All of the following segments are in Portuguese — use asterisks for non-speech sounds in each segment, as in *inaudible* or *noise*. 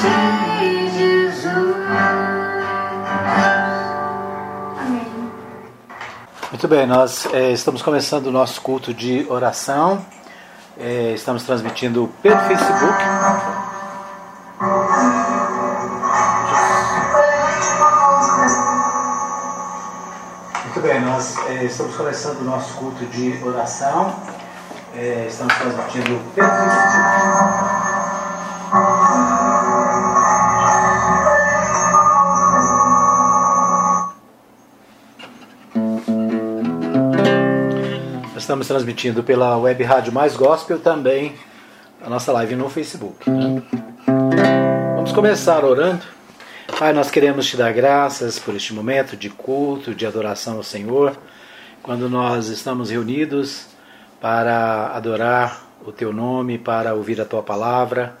de Jesus. Amém. Muito bem, nós é, estamos começando o nosso culto de oração. É, estamos transmitindo pelo Facebook. Muito bem, nós é, estamos começando o nosso culto de oração. É, estamos transmitindo pelo Facebook. Estamos transmitindo pela web rádio Mais Gospel também a nossa live no Facebook. Vamos começar orando. Pai, nós queremos te dar graças por este momento de culto, de adoração ao Senhor, quando nós estamos reunidos para adorar o teu nome, para ouvir a tua palavra,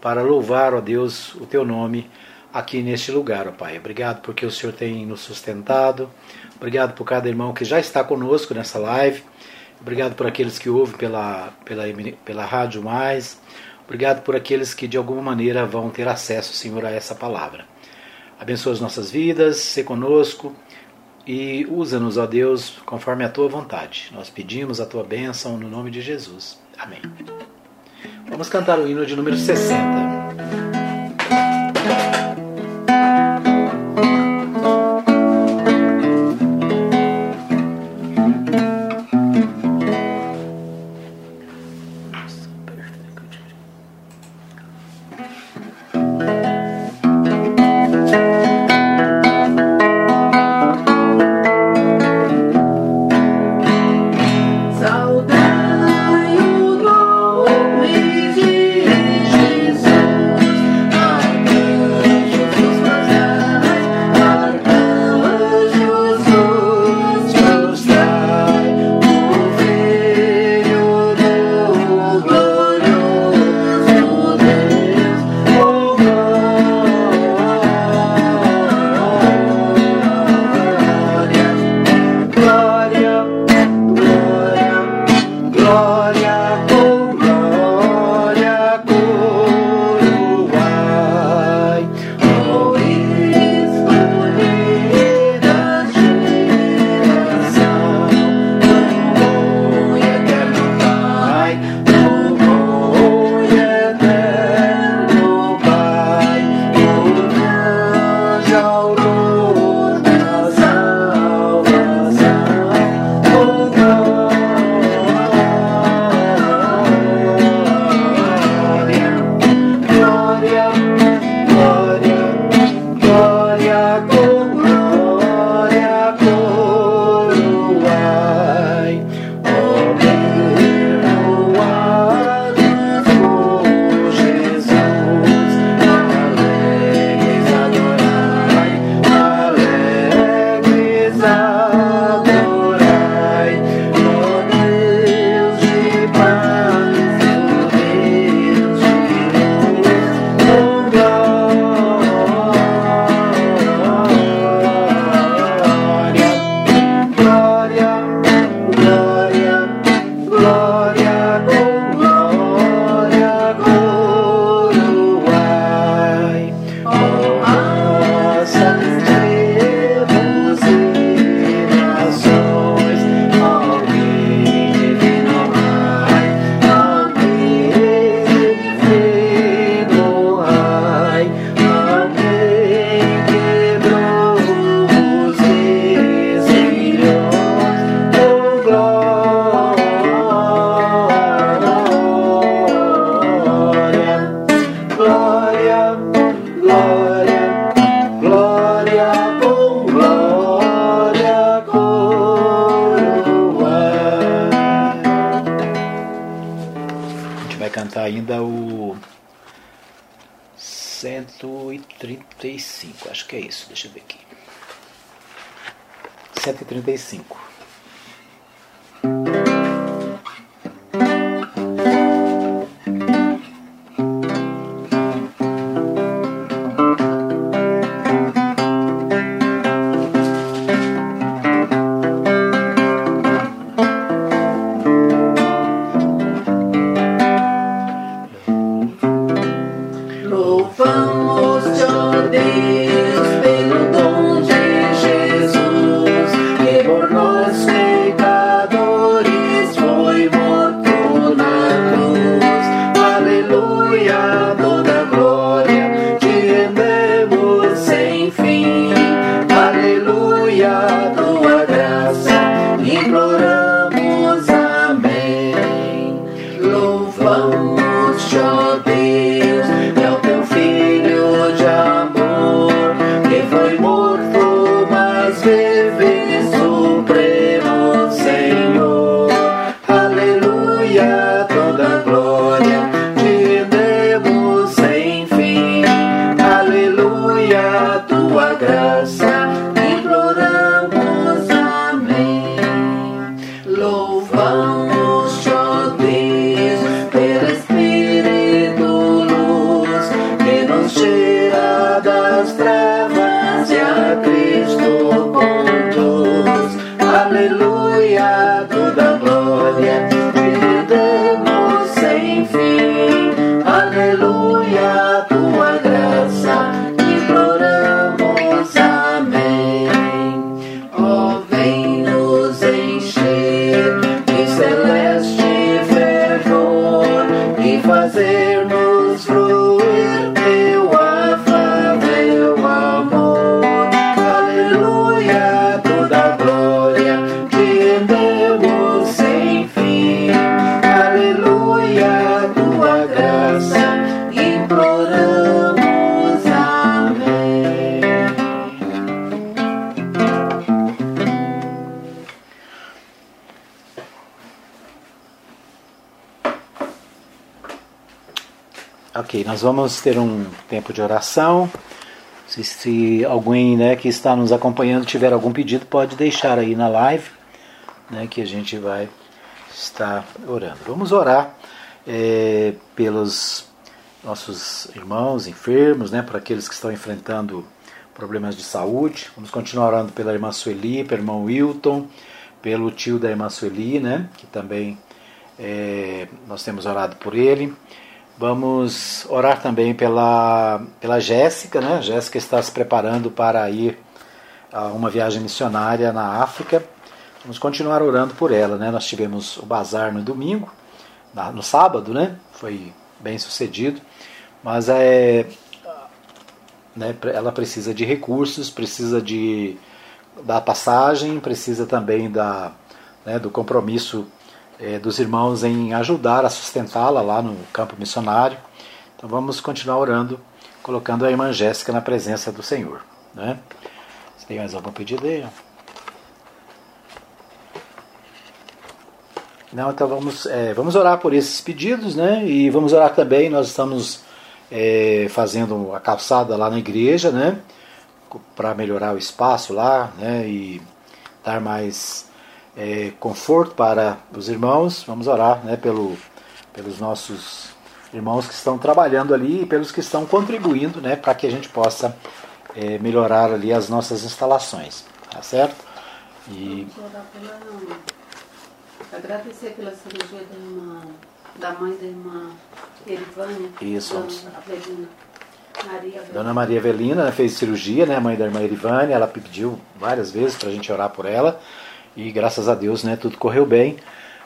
para louvar, ó Deus, o teu nome aqui neste lugar, ó Pai. Obrigado porque o Senhor tem nos sustentado. Obrigado por cada irmão que já está conosco nessa live. Obrigado por aqueles que ouvem pela, pela, pela Rádio Mais. Obrigado por aqueles que de alguma maneira vão ter acesso, Senhor, a essa palavra. Abençoa as nossas vidas, se conosco e usa-nos, ó Deus, conforme a tua vontade. Nós pedimos a tua bênção no nome de Jesus. Amém. Vamos cantar o hino de número 60. 135, acho que é isso, deixa eu ver aqui. 135. Vamos ter um tempo de oração. Se, se alguém né, que está nos acompanhando tiver algum pedido, pode deixar aí na live, né, que a gente vai estar orando. Vamos orar eh, pelos nossos irmãos enfermos, né, por aqueles que estão enfrentando problemas de saúde. Vamos continuar orando pela irmã Sueli, pelo irmão Wilton, pelo tio da irmã Sueli, né, que também eh, nós temos orado por ele. Vamos orar também pela, pela Jéssica, né? Jéssica está se preparando para ir a uma viagem missionária na África. Vamos continuar orando por ela, né? Nós tivemos o bazar no domingo, no sábado, né? Foi bem sucedido, mas é, né, ela precisa de recursos, precisa de da passagem, precisa também da, né, do compromisso eh, dos irmãos em ajudar a sustentá-la lá no campo missionário. Então vamos continuar orando, colocando a irmã Jéssica na presença do Senhor. Né? Você tem mais algum pedido aí? Não, então vamos, eh, vamos orar por esses pedidos, né? E vamos orar também, nós estamos eh, fazendo a calçada lá na igreja, né? Para melhorar o espaço lá, né? E dar mais eh, conforto para os irmãos. Vamos orar, né? Pelo, pelos nossos irmãos que estão trabalhando ali e pelos que estão contribuindo, né? Para que a gente possa eh, melhorar ali as nossas instalações, tá certo? E pela- Agradecer pela cirurgia da irmã, da mãe da irmã Erivânia. Isso, Dona. Avelina. Maria. Dona Maria Avelina né, fez cirurgia, né, a mãe da irmã Erivane, ela pediu várias vezes para a gente orar por ela e graças a Deus né, tudo correu bem.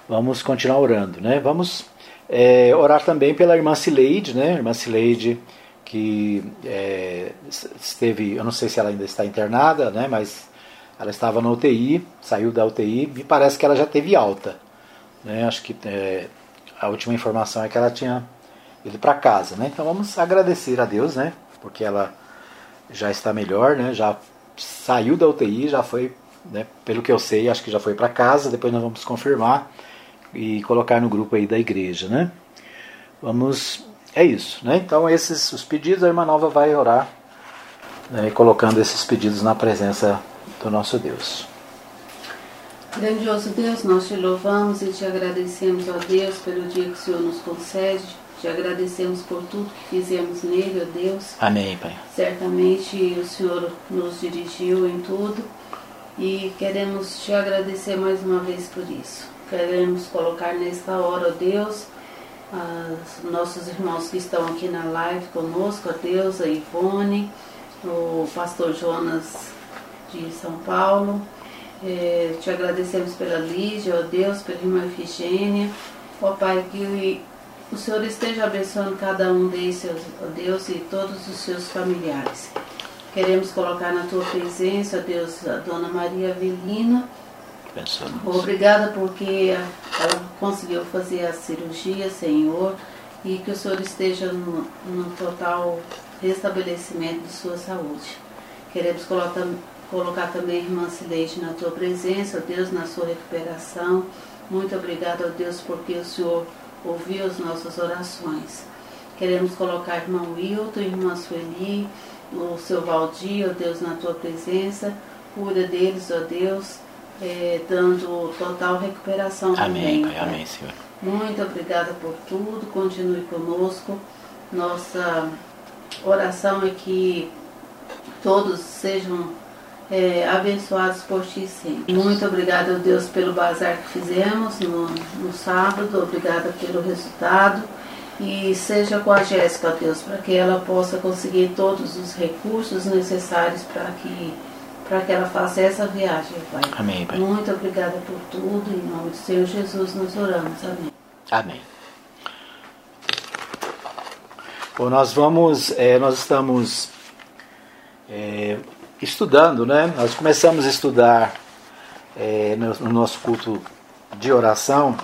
Vamos continuar orando. Né? Vamos é, orar também pela irmã Cileide, né, irmã Cileide que é, esteve, eu não sei se ela ainda está internada, né, mas ela estava na UTI, saiu da UTI e parece que ela já teve alta. Né? Acho que é, a última informação é que ela tinha ido para casa, né? Então vamos agradecer a Deus, né? Porque ela já está melhor, né? Já saiu da UTI, já foi, né? Pelo que eu sei, acho que já foi para casa. Depois nós vamos confirmar e colocar no grupo aí da igreja, né? Vamos, é isso, né? Então esses os pedidos a irmã Nova vai orar, né? colocando esses pedidos na presença do nosso Deus. Grandioso Deus, nós te louvamos e te agradecemos, ó Deus, pelo dia que o Senhor nos concede. Te agradecemos por tudo que fizemos nele, ó Deus. Amém, Pai. Certamente o Senhor nos dirigiu em tudo e queremos te agradecer mais uma vez por isso. Queremos colocar nesta hora, ó Deus, os nossos irmãos que estão aqui na live conosco, ó Deus, a Ivone, o pastor Jonas de São Paulo. Eh, te agradecemos pela Lígia, ó Deus, pela irmã Efigênia. Ó Pai, que o Senhor esteja abençoando cada um deles, ó Deus, e todos os seus familiares. Queremos colocar na tua presença, Deus, a dona Maria Avelina. Obrigada porque ela conseguiu fazer a cirurgia, Senhor, e que o Senhor esteja no, no total restabelecimento de sua saúde. Queremos colocar, colocar também a irmã Cileide na tua presença, Deus, na sua recuperação. Muito obrigada, ó Deus, porque o Senhor ouviu as nossas orações. Queremos colocar irmão Wilton, irmã Sueli, o seu Valdir, ó Deus, na tua presença. Cuida deles, ó Deus, eh, dando total recuperação Amém, também. Pai. Pai. Amém, Senhor. Muito obrigada por tudo, continue conosco. Nossa oração é que todos sejam é, abençoados por ti sempre. Muito obrigada, Deus, pelo bazar que fizemos no, no sábado, obrigada pelo resultado. E seja com a Jéssica, Deus, para que ela possa conseguir todos os recursos necessários para que, para que ela faça essa viagem, Pai. Amém, Pai. Muito obrigada por tudo. Em nome do Senhor Jesus, nós oramos. Amém. Amém. Bom, nós vamos, é, nós estamos é, estudando, né? Nós começamos a estudar é, no, no, nosso culto de oração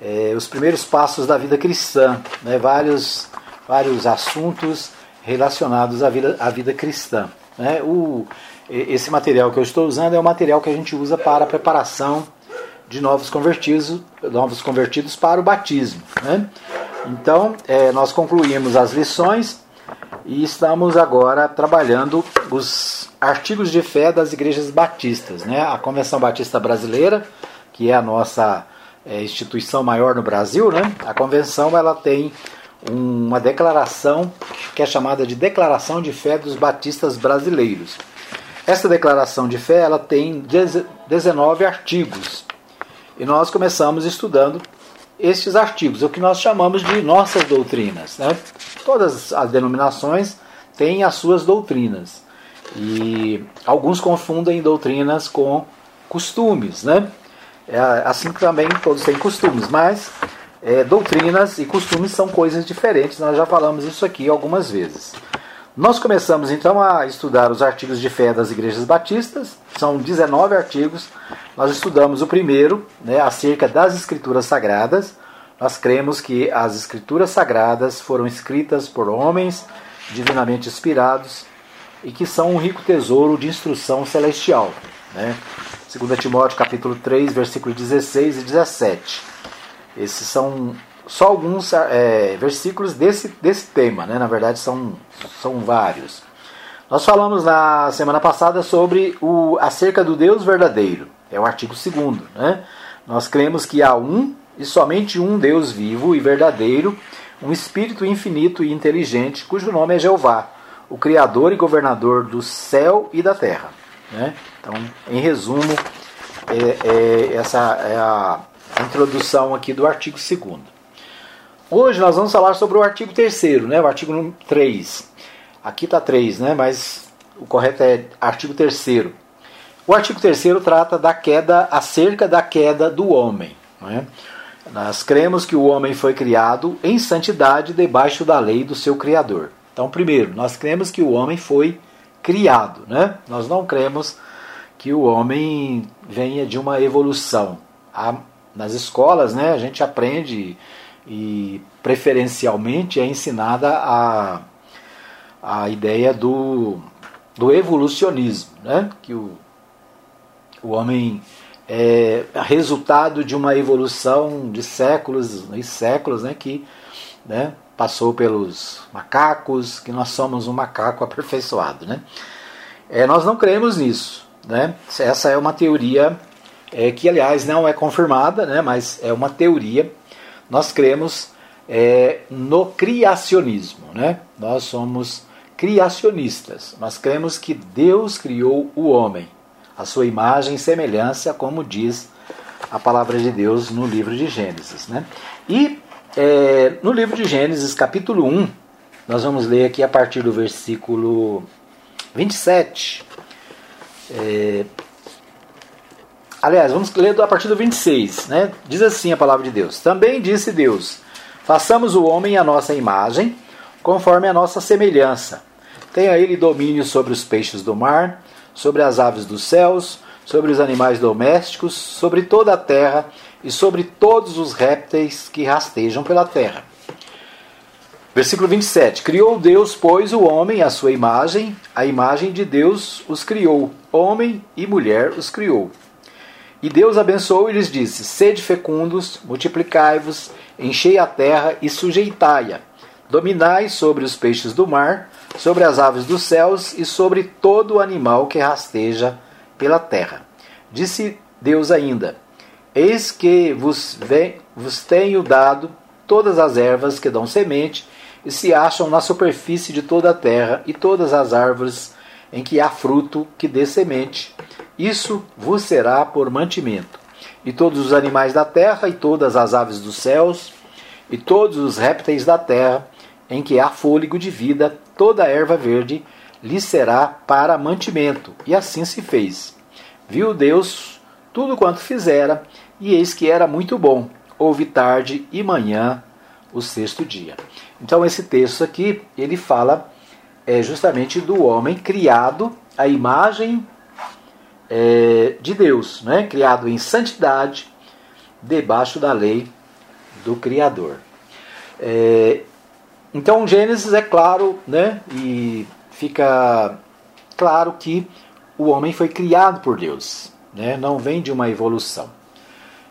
é, os primeiros passos da vida cristã, né? Vários, vários assuntos relacionados à vida, à vida cristã. Né? O, esse material que eu estou usando é o material que a gente usa para a preparação de novos convertidos, novos convertidos para o batismo. Né? Então, é, nós concluímos as lições e estamos agora trabalhando os artigos de fé das igrejas batistas. Né? A Convenção Batista Brasileira, que é a nossa é, instituição maior no Brasil, né? a convenção ela tem uma declaração que é chamada de Declaração de Fé dos Batistas Brasileiros. Essa declaração de fé ela tem 19 artigos. E nós começamos estudando estes artigos, o que nós chamamos de nossas doutrinas. Né? Todas as denominações têm as suas doutrinas. E alguns confundem doutrinas com costumes. Né? É assim também todos têm costumes, mas é, doutrinas e costumes são coisas diferentes. Nós já falamos isso aqui algumas vezes. Nós começamos então a estudar os artigos de fé das igrejas batistas, são 19 artigos. Nós estudamos o primeiro, né, acerca das escrituras sagradas. Nós cremos que as escrituras sagradas foram escritas por homens divinamente inspirados e que são um rico tesouro de instrução celestial. Né? 2 Timóteo capítulo 3, versículos 16 e 17. Esses são só alguns é, versículos desse, desse tema, né? na verdade são, são vários. Nós falamos na semana passada sobre o acerca do Deus verdadeiro, é o artigo 2. Né? Nós cremos que há um e somente um Deus vivo e verdadeiro, um Espírito infinito e inteligente, cujo nome é Jeová, o Criador e governador do céu e da terra. Né? Então, em resumo, é, é, essa é a introdução aqui do artigo 2. Hoje nós vamos falar sobre o artigo 3 né? o artigo 3. Aqui está 3, né? mas o correto é artigo 3. O artigo 3 trata da queda, acerca da queda do homem. Né? Nós cremos que o homem foi criado em santidade debaixo da lei do seu Criador. Então, primeiro, nós cremos que o homem foi criado. Né? Nós não cremos que o homem venha de uma evolução. nas escolas, né, a gente aprende e preferencialmente é ensinada a, a ideia do, do evolucionismo, né? que o, o homem é resultado de uma evolução de séculos e séculos né? que né? Passou pelos macacos, que nós somos um macaco *laughs* aperfeiçoado. Né? É, nós não cremos nisso. Né? Essa é uma teoria é, que, aliás, não é confirmada, né? mas é uma teoria nós cremos é, no criacionismo. Né? Nós somos criacionistas. Nós cremos que Deus criou o homem, a sua imagem e semelhança, como diz a palavra de Deus no livro de Gênesis. Né? E é, no livro de Gênesis, capítulo 1, nós vamos ler aqui a partir do versículo 27. É, Aliás, vamos ler a partir do 26, né? Diz assim a palavra de Deus: Também disse Deus: Façamos o homem à nossa imagem, conforme a nossa semelhança. Tenha ele domínio sobre os peixes do mar, sobre as aves dos céus, sobre os animais domésticos, sobre toda a terra e sobre todos os répteis que rastejam pela terra. Versículo 27. Criou Deus, pois, o homem à sua imagem, a imagem de Deus os criou, homem e mulher os criou. E Deus abençoou e lhes disse: Sede fecundos, multiplicai-vos, enchei a terra e sujeitai-a. Dominai sobre os peixes do mar, sobre as aves dos céus e sobre todo animal que rasteja pela terra. Disse Deus ainda: Eis que vos, vem, vos tenho dado todas as ervas que dão semente e se acham na superfície de toda a terra, e todas as árvores em que há fruto que dê semente. Isso vos será por mantimento. E todos os animais da terra, e todas as aves dos céus, e todos os répteis da terra, em que há fôlego de vida, toda a erva verde lhe será para mantimento. E assim se fez. Viu Deus tudo quanto fizera, e eis que era muito bom. Houve tarde e manhã o sexto dia. Então esse texto aqui, ele fala é, justamente do homem criado à imagem é, de Deus, né? criado em santidade, debaixo da lei do Criador. É, então Gênesis é claro, né? e fica claro que o homem foi criado por Deus, né? não vem de uma evolução.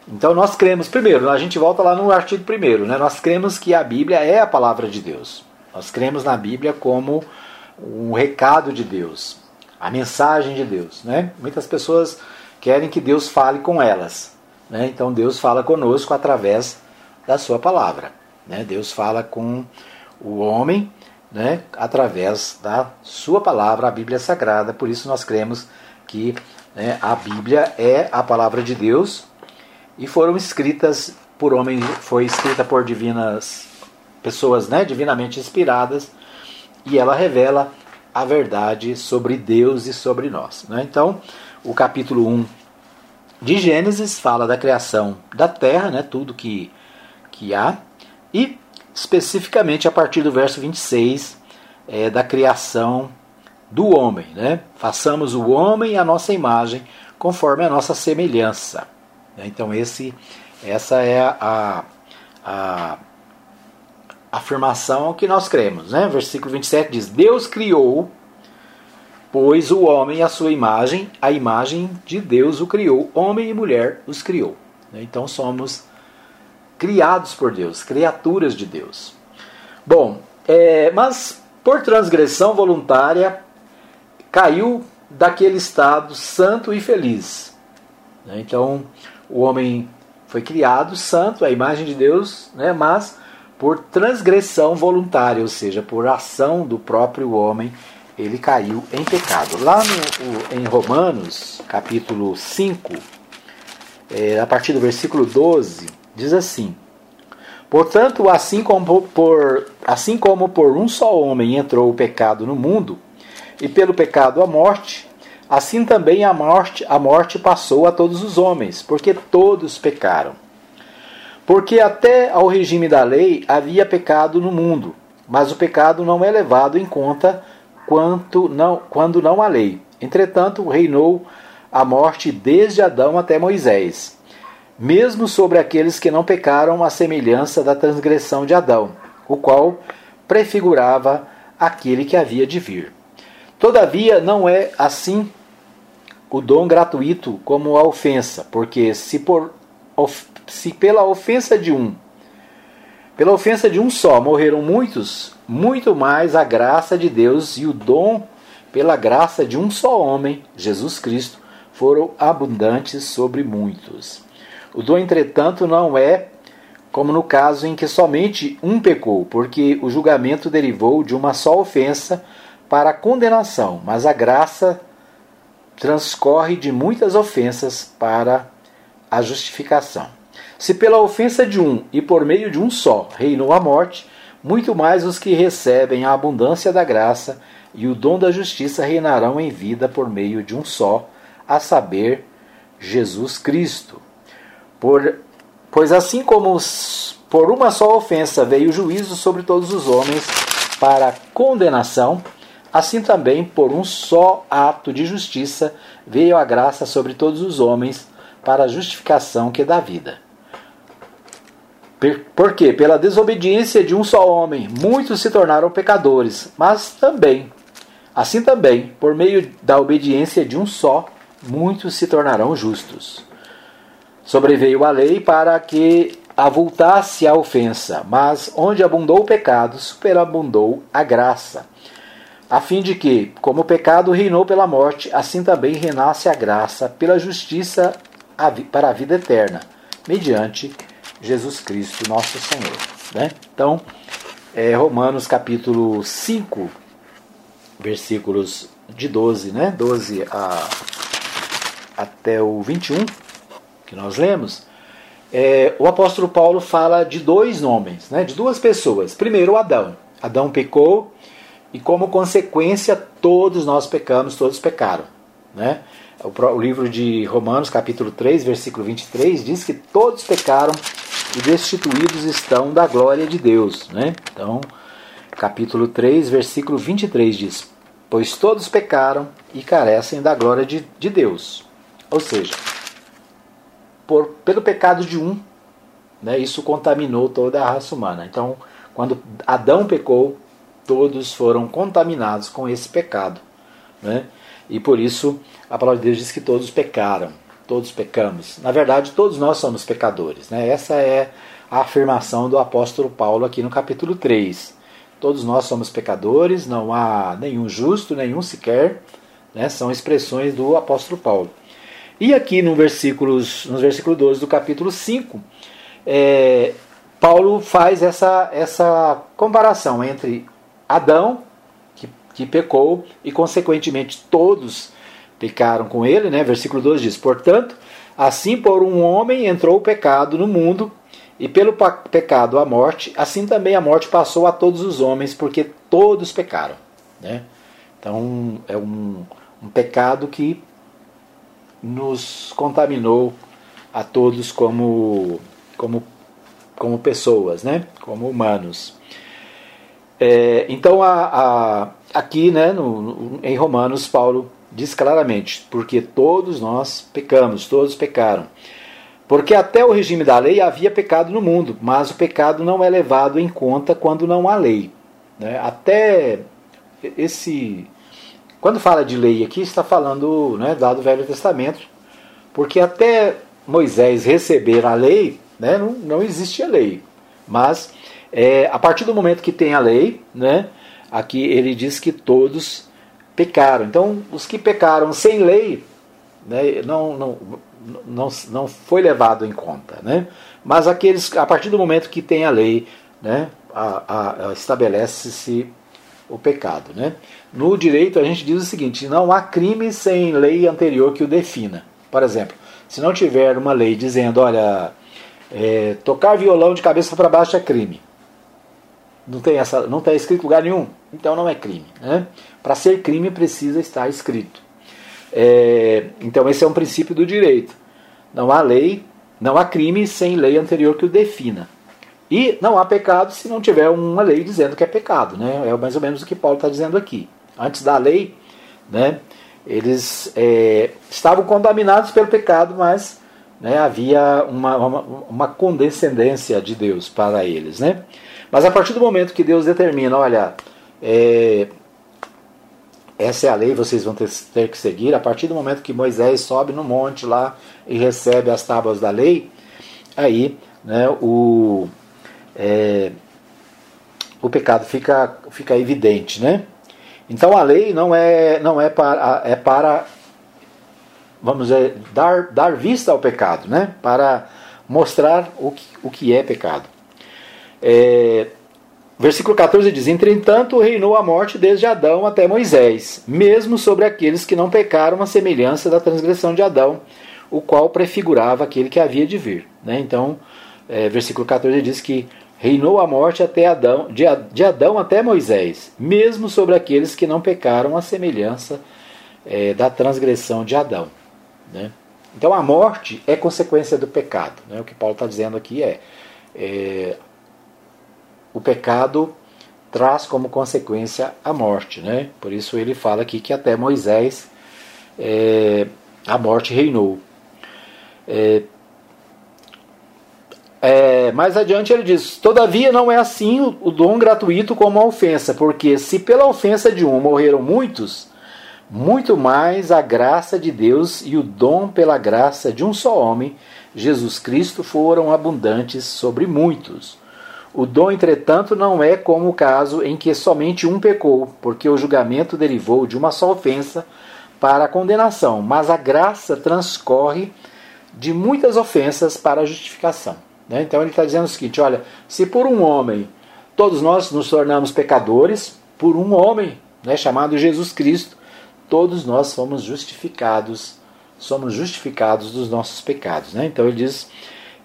Então nós cremos, primeiro, a gente volta lá no artigo primeiro, né? nós cremos que a Bíblia é a palavra de Deus. Nós cremos na Bíblia como um recado de Deus, a mensagem de Deus. Né? Muitas pessoas querem que Deus fale com elas. Né? Então Deus fala conosco através da sua palavra. Né? Deus fala com o homem né? através da sua palavra, a Bíblia Sagrada. Por isso nós cremos que né, a Bíblia é a palavra de Deus e foram escritas por homens, foi escrita por divinas pessoas, né, divinamente inspiradas, e ela revela a verdade sobre Deus e sobre nós. Né? Então, o capítulo 1 de Gênesis fala da criação da terra, né, tudo que, que há, e especificamente a partir do verso 26 é, da criação do homem. Né? Façamos o homem a nossa imagem, conforme a nossa semelhança. Então esse, essa é a, a, afirmação que nós cremos. Né? Versículo 27 diz: Deus criou, pois o homem a sua imagem, a imagem de Deus o criou, homem e mulher os criou. Então somos criados por Deus, criaturas de Deus. Bom, é, mas por transgressão voluntária caiu daquele estado santo e feliz. Então, o homem foi criado santo, a imagem de Deus, né, mas por transgressão voluntária, ou seja, por ação do próprio homem, ele caiu em pecado. Lá no, em Romanos, capítulo 5, é, a partir do versículo 12, diz assim: Portanto, assim como, por, assim como por um só homem entrou o pecado no mundo, e pelo pecado a morte, Assim também a morte, a morte passou a todos os homens, porque todos pecaram. Porque até ao regime da lei havia pecado no mundo, mas o pecado não é levado em conta quanto não, quando não há lei. Entretanto, reinou a morte desde Adão até Moisés, mesmo sobre aqueles que não pecaram à semelhança da transgressão de Adão, o qual prefigurava aquele que havia de vir. Todavia, não é assim o dom gratuito como a ofensa, porque se, por, se pela ofensa de um, pela ofensa de um só morreram muitos, muito mais a graça de Deus e o dom pela graça de um só homem, Jesus Cristo, foram abundantes sobre muitos. O dom, entretanto, não é como no caso em que somente um pecou, porque o julgamento derivou de uma só ofensa para condenação, mas a graça transcorre de muitas ofensas para a justificação. Se pela ofensa de um e por meio de um só reinou a morte, muito mais os que recebem a abundância da graça e o dom da justiça reinarão em vida por meio de um só, a saber, Jesus Cristo. Por, pois assim como por uma só ofensa veio o juízo sobre todos os homens para condenação, Assim também, por um só ato de justiça, veio a graça sobre todos os homens para a justificação que dá vida. Porque pela desobediência de um só homem, muitos se tornaram pecadores, mas também, assim também, por meio da obediência de um só, muitos se tornarão justos. Sobreveio a lei para que avultasse a ofensa, mas onde abundou o pecado, superabundou a graça a fim de que, como o pecado reinou pela morte, assim também reinasse a graça pela justiça para a vida eterna, mediante Jesus Cristo, nosso Senhor. Né? Então, é, Romanos capítulo 5, versículos de 12, né? 12 a, até o 21, que nós lemos, é, o apóstolo Paulo fala de dois nomes, né? de duas pessoas. Primeiro, Adão. Adão pecou e, como consequência, todos nós pecamos, todos pecaram. Né? O, livro de Romanos, capítulo 3, versículo 23, diz que todos pecaram e destituídos estão da glória de Deus. Né? Então, capítulo 3, versículo 23 diz: Pois todos pecaram e carecem da glória de, de Deus. Ou seja, por, pelo pecado de um, né, isso contaminou toda a raça humana. Então, quando Adão pecou, todos foram contaminados com esse pecado. Né? E por isso a palavra de Deus diz que todos pecaram, todos pecamos. Na verdade, todos nós somos pecadores. Né? Essa é a afirmação do apóstolo Paulo aqui no capítulo 3. Todos nós somos pecadores, não há nenhum justo, nenhum sequer. Né? São expressões do apóstolo Paulo. E aqui no versículos, nos versículos 12 do capítulo 5, é, Paulo faz essa, essa comparação entre Adão, que, que pecou, e consequentemente todos pecaram com ele. Né? Versículo 12 diz: Portanto, assim por um homem entrou o pecado no mundo, e pelo pecado a morte, assim também a morte passou a todos os homens, porque todos pecaram. Né? Então é um, um pecado que nos contaminou a todos como, como, como pessoas, né? como humanos. É, então, a, a, aqui né, no, no, em Romanos, Paulo diz claramente: porque todos nós pecamos, todos pecaram. Porque até o regime da lei havia pecado no mundo, mas o pecado não é levado em conta quando não há lei. Né? Até esse quando fala de lei aqui, está falando né, dado o Velho Testamento, porque até Moisés receber a lei, né, não, não existia lei. Mas é, a partir do momento que tem a lei, né, aqui ele diz que todos pecaram. Então, os que pecaram sem lei, né, não, não, não, não foi levado em conta. Né? Mas aqueles, a partir do momento que tem a lei, né, estabelece-se o pecado. Né? No direito, a gente diz o seguinte: não há crime sem lei anterior que o defina. Por exemplo, se não tiver uma lei dizendo, olha, é, tocar violão de cabeça para baixo é crime. Não tem essa, não está escrito em lugar nenhum, então não é crime. Né? Para ser crime precisa estar escrito. É, então esse é um princípio do direito. Não há lei, não há crime sem lei anterior que o defina. E não há pecado se não tiver uma lei dizendo que é pecado. Né? É mais ou menos o que Paulo está dizendo aqui. Antes da lei, né, eles é, estavam contaminados pelo pecado, mas né, havia uma, uma, uma, condescendência de Deus para eles. Né? Mas a partir do momento que Deus determina, olha, é, essa é a lei, vocês vão ter, ter, que seguir, a partir do momento que Moisés sobe no monte lá e recebe as tábuas da lei, aí né, o, é, o pecado fica, fica evidente, né? Então a lei não é, não é para, é para vamos dizer, dar, dar vista ao pecado, né? Para mostrar o que, o que é pecado. É, versículo 14 diz: Entretanto, reinou a morte desde Adão até Moisés, mesmo sobre aqueles que não pecaram a semelhança da transgressão de Adão, o qual prefigurava aquele que havia de vir. Né? Então, é, versículo 14 diz que reinou a morte até Adão, de, de Adão até Moisés, mesmo sobre aqueles que não pecaram a semelhança é, da transgressão de Adão. Né? Então a morte é consequência do pecado. Né? O que Paulo está dizendo aqui é, é, o pecado traz como consequência a morte. Né? Por isso ele fala aqui que até Moisés é, a morte reinou. É, é, mais adiante ele diz: Todavia não é assim o, o dom gratuito como a ofensa, porque se pela ofensa de um morreram muitos, muito mais a graça de Deus e o dom pela graça de um só homem, Jesus Cristo, foram abundantes sobre muitos. O dom, entretanto, não é como o caso em que somente um pecou, porque o julgamento derivou de uma só ofensa para a condenação, mas a graça transcorre de muitas ofensas para a justificação. Né? Então ele está dizendo o seguinte: olha, se por um homem todos nós nos tornamos pecadores, por um homem né, chamado Jesus Cristo, todos nós fomos justificados, somos justificados dos nossos pecados. Né? Então ele diz: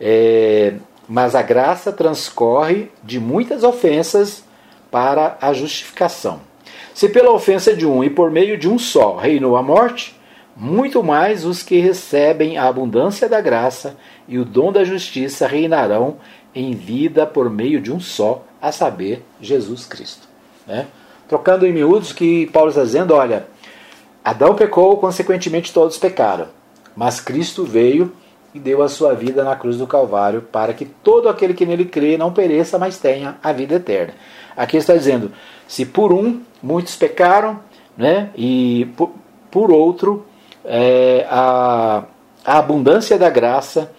é, mas a graça transcorre de muitas ofensas para a justificação. Se pela ofensa de um e por meio de um só reinou a morte, muito mais os que recebem a abundância da graça e o dom da justiça reinarão em vida por meio de um só, a saber, Jesus Cristo. Né? Trocando em miúdos que Paulo está dizendo, olha, Adão pecou, consequentemente todos pecaram, mas Cristo veio e deu a sua vida na cruz do Calvário para que todo aquele que nele crê não pereça, mas tenha a vida eterna. Aqui está dizendo, se por um muitos pecaram, né, e por, por outro é, a, a abundância da graça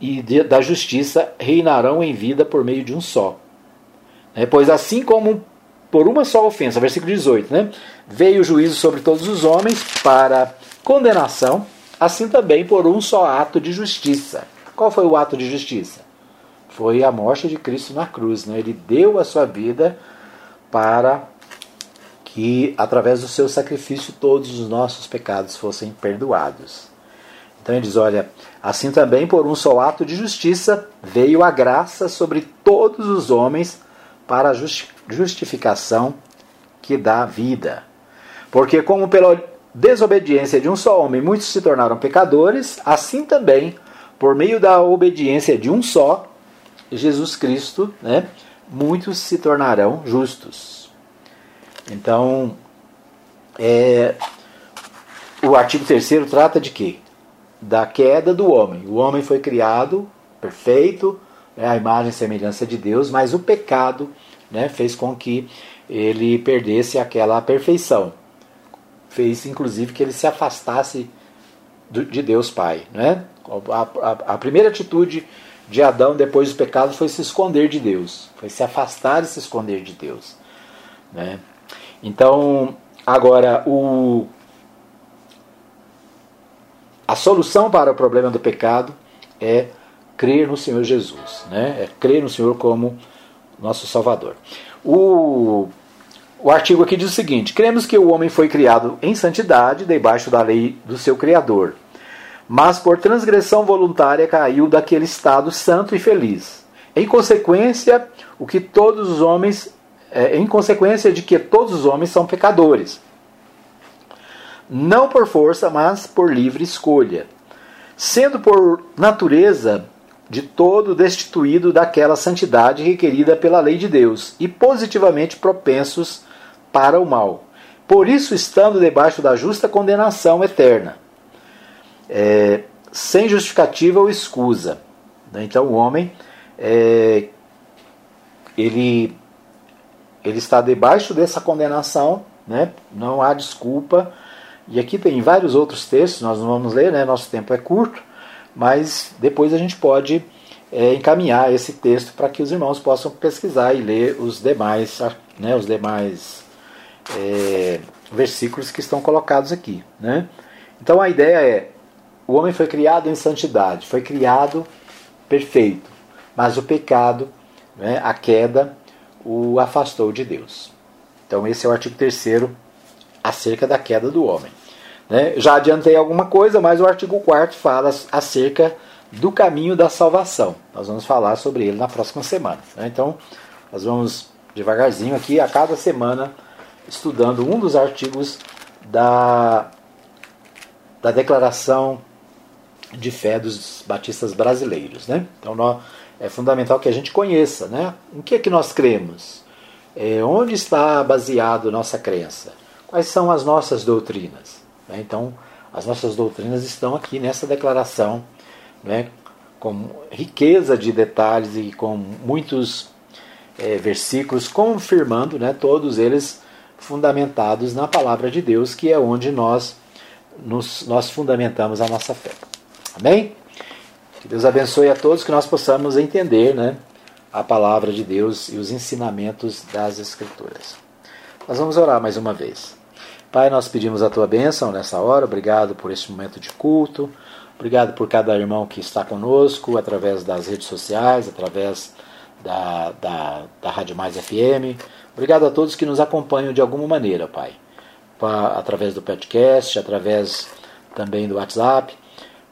e de, da justiça reinarão em vida por meio de um só. É, pois assim como por uma só ofensa, versículo 18, né, veio o juízo sobre todos os homens para condenação, assim também por um só ato de justiça. Qual foi o ato de justiça? Foi a morte de Cristo na cruz. Né? Ele deu a sua vida para que, através do seu sacrifício, todos os nossos pecados fossem perdoados. Então ele diz: olha, assim também por um só ato de justiça veio a graça sobre todos os homens para a justificação que dá vida. Porque, como pela desobediência de um só homem muitos se tornaram pecadores, assim também, por meio da obediência de um só, Jesus Cristo, né, muitos se tornarão justos. Então, é, o artigo 3 trata de quê? da queda do homem. O homem foi criado perfeito, né, a imagem e semelhança de Deus, mas o pecado né, fez com que ele perdesse aquela perfeição. Fez inclusive que ele se afastasse de Deus Pai. Né? A, a, a primeira atitude de Adão depois do pecado foi se esconder de Deus, foi se afastar e se esconder de Deus. Né? Então, agora, o, a solução para o problema do pecado é crer no Senhor Jesus, né? é crer no Senhor como nosso Salvador. O, o artigo aqui diz o seguinte: cremos que o homem foi criado em santidade, debaixo da lei do seu Criador, mas por transgressão voluntária caiu daquele estado santo e feliz. Em consequência, o que todos os homens, é, em consequência de que todos os homens são pecadores não por força, mas por livre escolha, sendo por natureza de todo destituído daquela santidade requerida pela lei de Deus e positivamente propensos para o mal. Por isso, estando debaixo da justa condenação eterna, é, sem justificativa ou escusa. Né? Então, o homem é, ele, ele está debaixo dessa condenação, né? não há desculpa e aqui tem vários outros textos, nós não vamos ler, né? nosso tempo é curto, mas depois a gente pode é, encaminhar esse texto para que os irmãos possam pesquisar e ler os demais, né, os demais é, versículos que estão colocados aqui. Né? Então a ideia é: o homem foi criado em santidade, foi criado perfeito, mas o pecado, né, a queda, o afastou de Deus. Então esse é o artigo 3 acerca da queda do homem. Né? Já adiantei alguma coisa, mas o artigo 4 fala acerca do caminho da salvação. Nós vamos falar sobre ele na próxima semana. Né? Então, nós vamos devagarzinho aqui, a cada semana, estudando um dos artigos da, da Declaração de Fé dos Batistas Brasileiros. Né? Então, nós, é fundamental que a gente conheça né? em que, é que nós cremos, é, onde está baseado nossa crença, quais são as nossas doutrinas. Né? Então, as nossas doutrinas estão aqui nessa declaração, né? com riqueza de detalhes e com muitos é, versículos confirmando, né? todos eles fundamentados na palavra de Deus, que é onde nós, nos, nós fundamentamos a nossa fé. Amém? Que Deus abençoe a todos, que nós possamos entender né, a palavra de Deus e os ensinamentos das Escrituras. Nós vamos orar mais uma vez. Pai, nós pedimos a tua bênção nessa hora, obrigado por esse momento de culto, obrigado por cada irmão que está conosco através das redes sociais, através da, da, da Rádio Mais FM. Obrigado a todos que nos acompanham de alguma maneira, Pai. pa- através do podcast, através também do WhatsApp.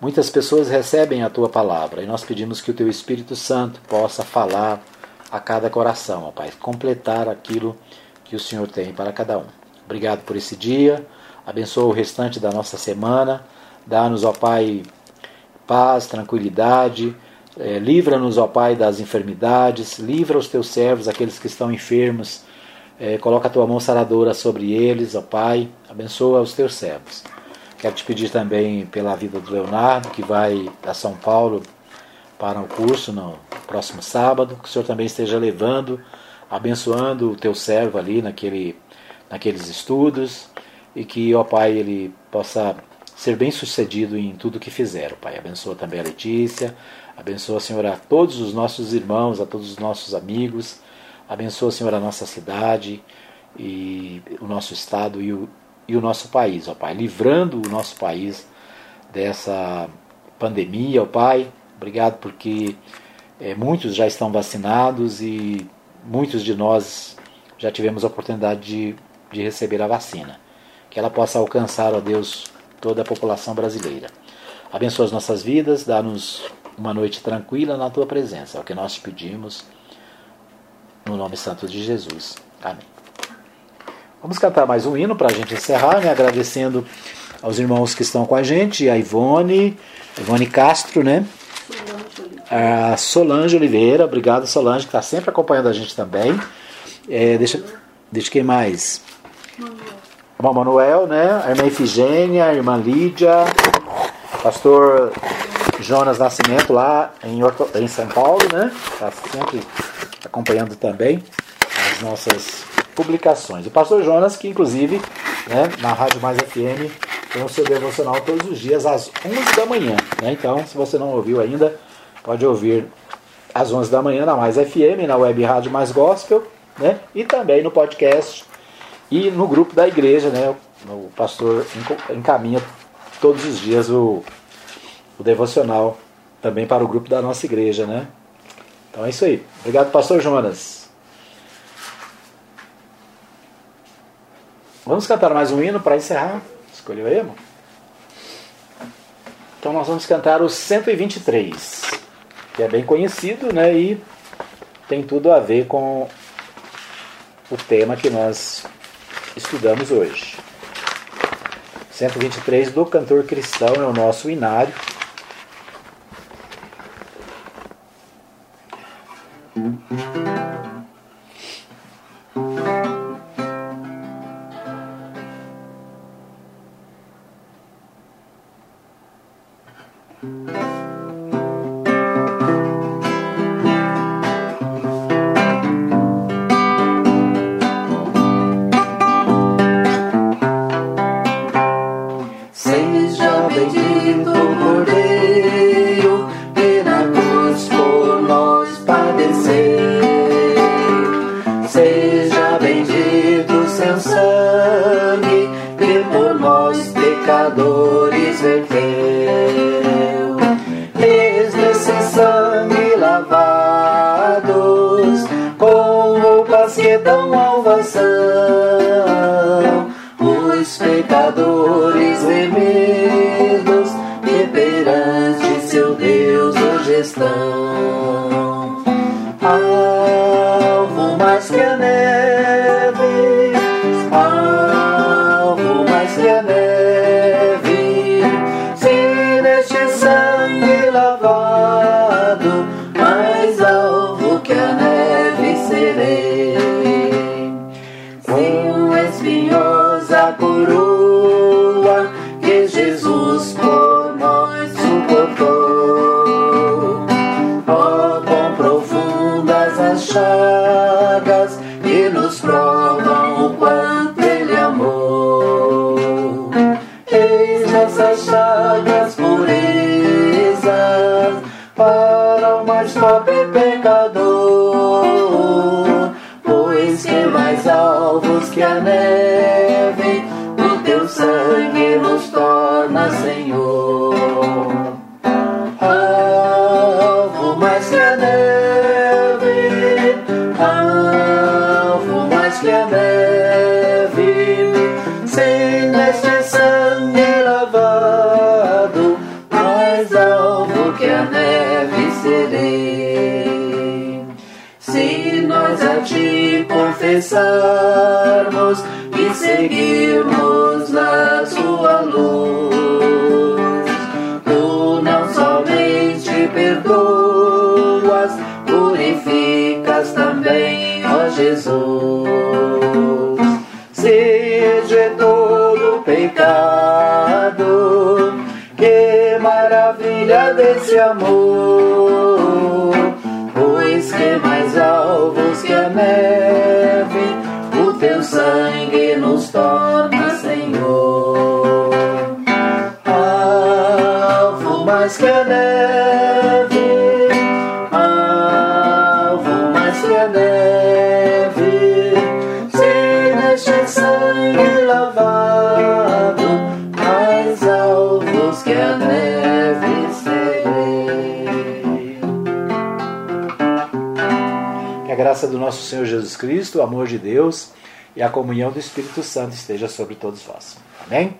Muitas pessoas recebem a tua palavra e nós pedimos que o teu Espírito Santo possa falar a cada coração, ó Pai, completar aquilo que o Senhor tem para cada um. Obrigado por esse dia, abençoa o restante da nossa semana, dá-nos, ó Pai, paz, tranquilidade, eh, livra-nos, ó Pai, das enfermidades, livra os teus servos, aqueles que estão enfermos, eh, coloca a tua mão saradora sobre eles, ó Pai, abençoa os teus servos. Quero te pedir também pela vida do Leonardo, que vai a São Paulo para o curso no próximo sábado, que o Senhor também esteja levando, abençoando o teu servo ali naquele, naqueles estudos, e que, ó Pai, ele possa ser bem sucedido em tudo que fizer, ó Pai. Abençoa também a Letícia, abençoa, Senhor, a todos os nossos irmãos, a todos os nossos amigos, abençoa, Senhor, a nossa cidade e o nosso estado e o, e o nosso país, ó Pai, livrando o nosso país dessa pandemia, ó Pai. Obrigado porque eh, muitos já estão vacinados e muitos de nós já tivemos a oportunidade de, de receber a vacina. Que ela possa alcançar, ó Deus, toda a população brasileira. Abençoa as nossas vidas, dá-nos uma noite tranquila na tua presença. É o que nós te pedimos, no nome santo de Jesus. Amém. Vamos cantar mais um hino para a gente encerrar, né? agradecendo aos irmãos que estão com a gente, a Ivone, Ivone Castro, né? A Solange Oliveira, obrigado Solange, que está sempre acompanhando a gente também. É, deixa, deixa quem mais? Irmão Manuel, né? A irmã Efigênia, a irmã Lídia, pastor Jonas Nascimento lá em, Orto- em São Paulo, né? Está sempre acompanhando também as nossas publicações. O pastor Jonas, que inclusive né, na Rádio Mais FM tem o seu devocional todos os dias às 11 da manhã. Né? Então, se você não ouviu ainda, pode ouvir às 11 da manhã na Mais FM, na Web Rádio Mais Gospel, né? e também no podcast e no grupo da igreja. Né? O pastor encaminha todos os dias o, o devocional também para o grupo da nossa igreja. Né? Então é isso aí. Obrigado, pastor Jonas. Vamos cantar mais um hino para encerrar. Escolheu aí? Então nós vamos cantar o 123, que é bem conhecido, né? E tem tudo a ver com o tema que nós estudamos hoje. 123 do cantor cristão é o nosso inário. Mm-hmm. Confessarmos e seguirmos na sua luz. Tu não somente perdoas, purificas também, ó Jesus. Seja todo pecado, que maravilha desse amor, a neve, o teu sangue nos torna, graça do nosso Senhor Jesus Cristo, o amor de Deus e a comunhão do Espírito Santo esteja sobre todos vós. Amém?